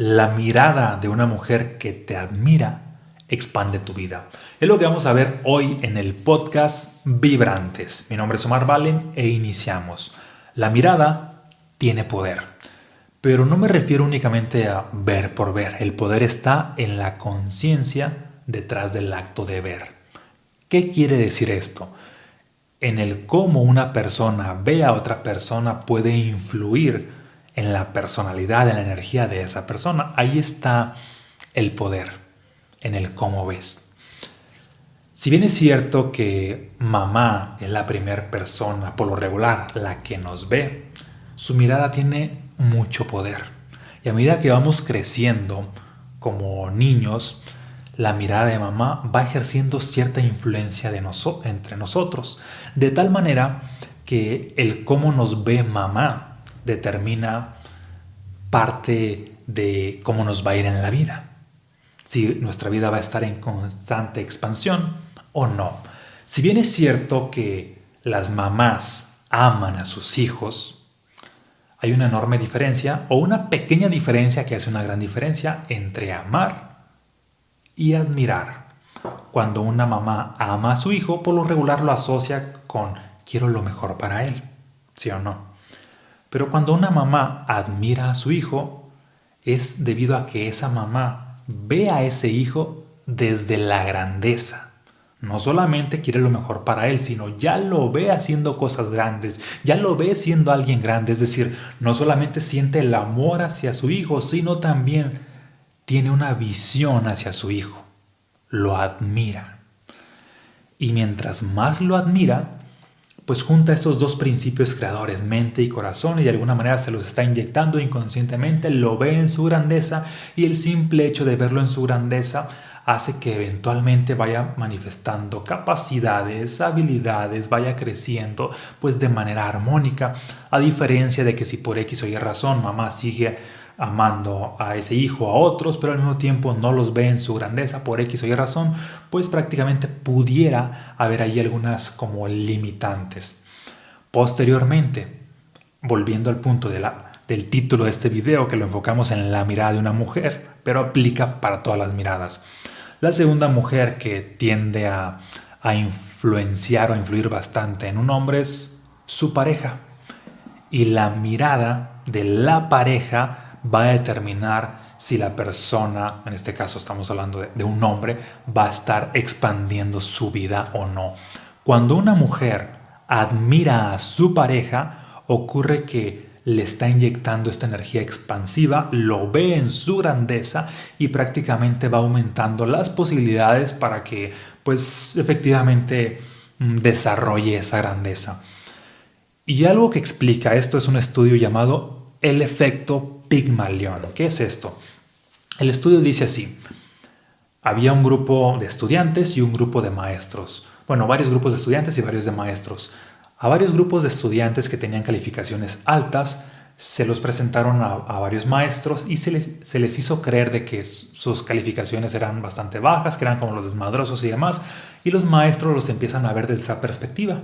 La mirada de una mujer que te admira expande tu vida. Es lo que vamos a ver hoy en el podcast Vibrantes. Mi nombre es Omar Valen e iniciamos. La mirada tiene poder, pero no me refiero únicamente a ver por ver. El poder está en la conciencia detrás del acto de ver. ¿Qué quiere decir esto? En el cómo una persona ve a otra persona puede influir en la personalidad, en la energía de esa persona. Ahí está el poder, en el cómo ves. Si bien es cierto que mamá es la primera persona, por lo regular, la que nos ve, su mirada tiene mucho poder. Y a medida que vamos creciendo como niños, la mirada de mamá va ejerciendo cierta influencia de entre nosotros, de tal manera que el cómo nos ve mamá determina parte de cómo nos va a ir en la vida. Si nuestra vida va a estar en constante expansión o no. Si bien es cierto que las mamás aman a sus hijos, hay una enorme diferencia o una pequeña diferencia que hace una gran diferencia entre amar y admirar. Cuando una mamá ama a su hijo, por lo regular lo asocia con quiero lo mejor para él, ¿sí o no? Pero cuando una mamá admira a su hijo, es debido a que esa mamá ve a ese hijo desde la grandeza. No solamente quiere lo mejor para él, sino ya lo ve haciendo cosas grandes, ya lo ve siendo alguien grande. Es decir, no solamente siente el amor hacia su hijo, sino también tiene una visión hacia su hijo. Lo admira. Y mientras más lo admira, pues junta estos dos principios creadores, mente y corazón, y de alguna manera se los está inyectando inconscientemente, lo ve en su grandeza y el simple hecho de verlo en su grandeza hace que eventualmente vaya manifestando capacidades, habilidades, vaya creciendo pues de manera armónica, a diferencia de que si por X o Y razón mamá sigue amando a ese hijo, a otros, pero al mismo tiempo no los ve en su grandeza por X o Y razón, pues prácticamente pudiera haber ahí algunas como limitantes. Posteriormente, volviendo al punto de la, del título de este video, que lo enfocamos en la mirada de una mujer, pero aplica para todas las miradas. La segunda mujer que tiende a, a influenciar o influir bastante en un hombre es su pareja. Y la mirada de la pareja va a determinar si la persona, en este caso estamos hablando de, un hombre, va a estar expandiendo su vida o no. Cuando una mujer admira a su pareja, ocurre que le está inyectando esta energía expansiva, lo ve en su grandeza y prácticamente va aumentando las posibilidades para que pues efectivamente mm, desarrolle esa grandeza. Y algo que explica esto es un estudio llamado el efecto Pigmalión. ¿Qué es esto? El estudio dice así. Había un grupo de estudiantes y un grupo de maestros. Bueno, varios grupos de estudiantes y varios de maestros. A varios grupos de estudiantes que tenían calificaciones altas se los presentaron a, varios maestros y se les, se les, hizo creer de que sus calificaciones eran bastante bajas, que eran como los desmadrosos y demás, y los maestros los empiezan a ver desde esa perspectiva.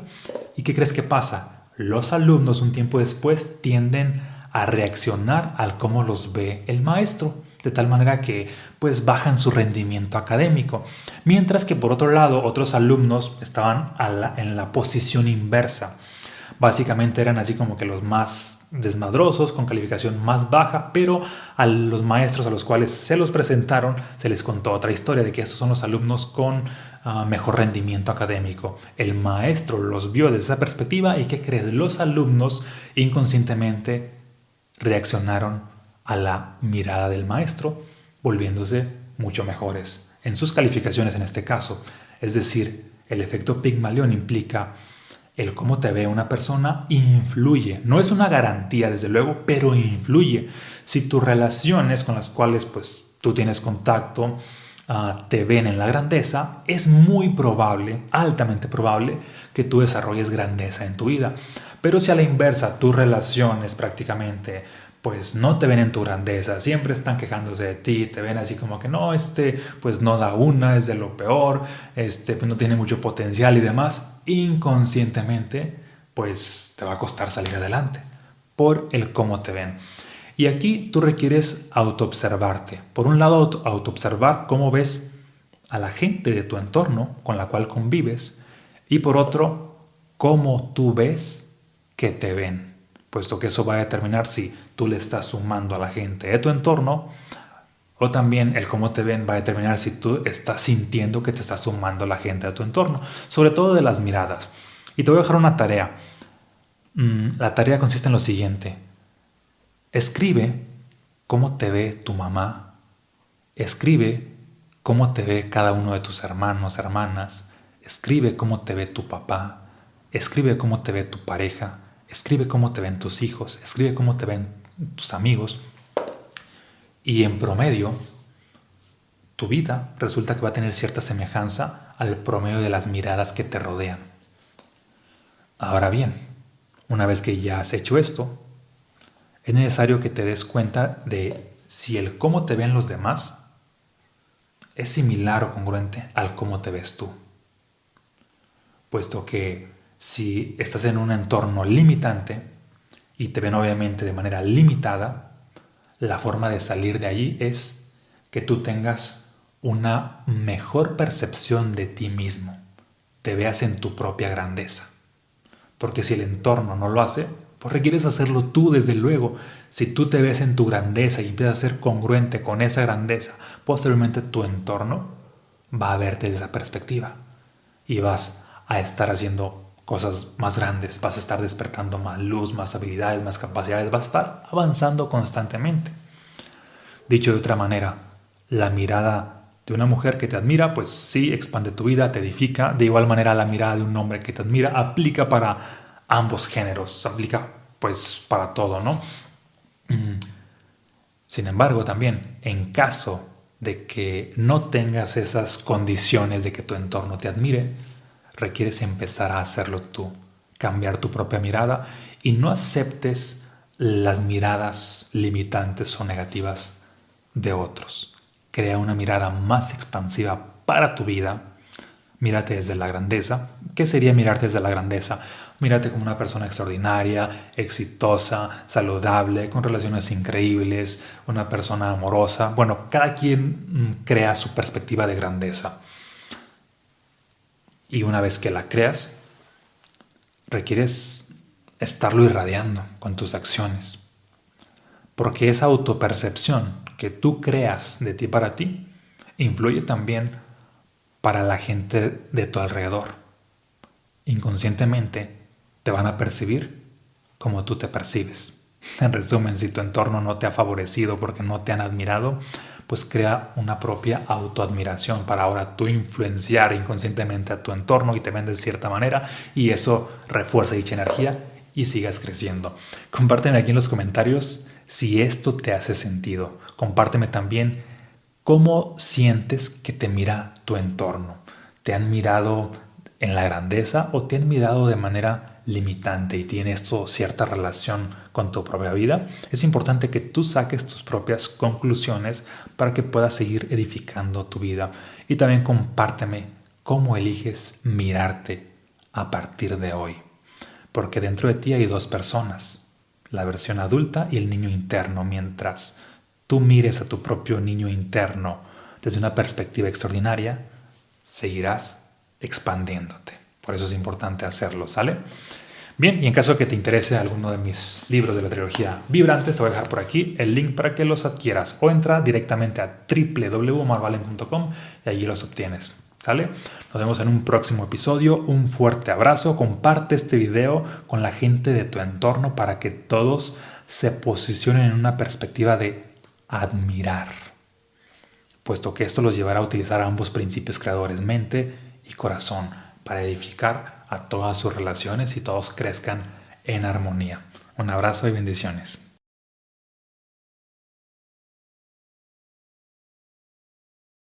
¿Y qué crees que pasa? Los alumnos un tiempo después tienden a reaccionar al cómo los ve el maestro, de tal manera que pues bajan su rendimiento académico, mientras que por otro lado otros alumnos estaban en la posición inversa. Básicamente eran así como que los más desmadrosos, con calificación más baja, pero a los maestros a los cuales se los presentaron se les contó otra historia de que estos son los alumnos con ah, mejor rendimiento académico. El maestro los vio desde esa perspectiva y ¿qué crees? Los alumnos inconscientemente reaccionaron a la mirada del maestro, volviéndose mucho mejores en sus calificaciones en este caso. Es decir, el efecto Pigmalión implica el cómo te ve una persona influye. No es una garantía, desde luego, pero influye. Si tus relaciones con las cuales pues, tú tienes contacto ah, te ven en la grandeza, es muy probable, altamente probable, que tú desarrolles grandeza en tu vida. Pero si a la inversa tus relaciones prácticamente pues no te ven en tu grandeza, siempre están quejándose de ti, te ven así como que no, este pues no da una, es de lo peor, este pues no tiene mucho potencial y demás, inconscientemente pues te va a costar salir adelante por el cómo te ven. Y aquí tú requieres autoobservarte. Por un lado, autoobservar cómo ves a la gente de tu entorno con la cual convives. Y por otro, cómo tú ves que te ven. Puesto que eso va a determinar si tú le estás sumando a la gente de tu entorno o también el cómo te ven va a determinar si tú estás sintiendo que te está sumando la gente de tu entorno, sobre todo de las miradas. Y te voy a dejar una tarea. Mm, la tarea consiste en lo siguiente. Escribe cómo te ve tu mamá. Escribe cómo te ve cada uno de tus hermanos, hermanas. Escribe cómo te ve tu papá. Escribe cómo te ve tu pareja. Escribe cómo te ven tus hijos. Escribe cómo te ven tus amigos. Y en promedio, tu vida resulta que va a tener cierta semejanza al promedio de las miradas que te rodean. Ahora bien, una vez que ya has hecho esto, es necesario que te des cuenta de si el cómo te ven los demás es similar o congruente al cómo te ves tú. Puesto que si estás en un entorno limitante y te ven obviamente de manera limitada, la forma de salir de allí es que tú tengas una mejor percepción de ti mismo, te veas en tu propia grandeza. Porque si el entorno no lo hace, pues requieres hacerlo tú desde luego. Si tú te ves en tu grandeza y empiezas a ser congruente con esa grandeza, posteriormente tu entorno va a verte desde esa perspectiva y vas a estar haciendo cosas más grandes, vas a estar despertando más luz, más habilidades, más capacidades, vas a estar avanzando constantemente. Dicho de otra manera, la mirada de una mujer que te admira, pues sí, expande tu vida, te edifica. De igual manera, la mirada de un hombre que te admira aplica para ambos géneros, aplica pues para todo, ¿no? Mm. Sin embargo, también en caso de que no tengas esas condiciones de que tu entorno te admire, requieres empezar a hacerlo tú, cambiar tu propia mirada y no aceptes las miradas limitantes o negativas de otros. Crea una mirada más expansiva para tu vida. Mírate desde la grandeza. ¿Qué sería mirarte desde la grandeza? Mírate como una persona extraordinaria, exitosa, saludable, con relaciones increíbles, una persona amorosa. Bueno, cada quien mm, crea su perspectiva de grandeza. Y una vez que la creas, requieres estarlo irradiando con tus acciones. Porque esa autopercepción que tú creas de ti para ti influye también para la gente de tu alrededor. Inconscientemente, te van a percibir como tú te percibes. En resumen, si tu entorno no te ha favorecido porque no te han admirado, pues crea una propia autoadmiración para ahora tú influenciar inconscientemente a tu entorno y te ven de cierta manera y eso refuerza dicha energía y sigas creciendo. Compárteme aquí en los comentarios si esto te hace sentido. Compárteme también cómo sientes que te mira tu entorno. ¿Te han mirado en la grandeza o te han mirado de manera limitante y tiene esto cierta relación con tu propia vida, es importante que tú saques tus propias conclusiones para que puedas seguir edificando tu vida. Y también compárteme cómo eliges mirarte a partir de hoy. Porque dentro de ti hay dos personas, la versión adulta y el niño interno. Mientras tú mires a tu propio niño interno desde una perspectiva extraordinaria, seguirás expandiéndote. Por eso es importante hacerlo, ¿sale? Bien, y en caso de que te interese alguno de mis libros de la trilogía Vibrantes, te voy a dejar por aquí el link para que los adquieras o entra directamente a www.marvalen.com y allí los obtienes. ¿Sale? Nos vemos en un próximo episodio. Un fuerte abrazo. Comparte este video con la gente de tu entorno para que todos se posicionen en una perspectiva de admirar, puesto que esto los llevará a utilizar ambos principios creadores, mente y corazón para edificar a todas sus relaciones y todos crezcan en armonía. Un abrazo y bendiciones.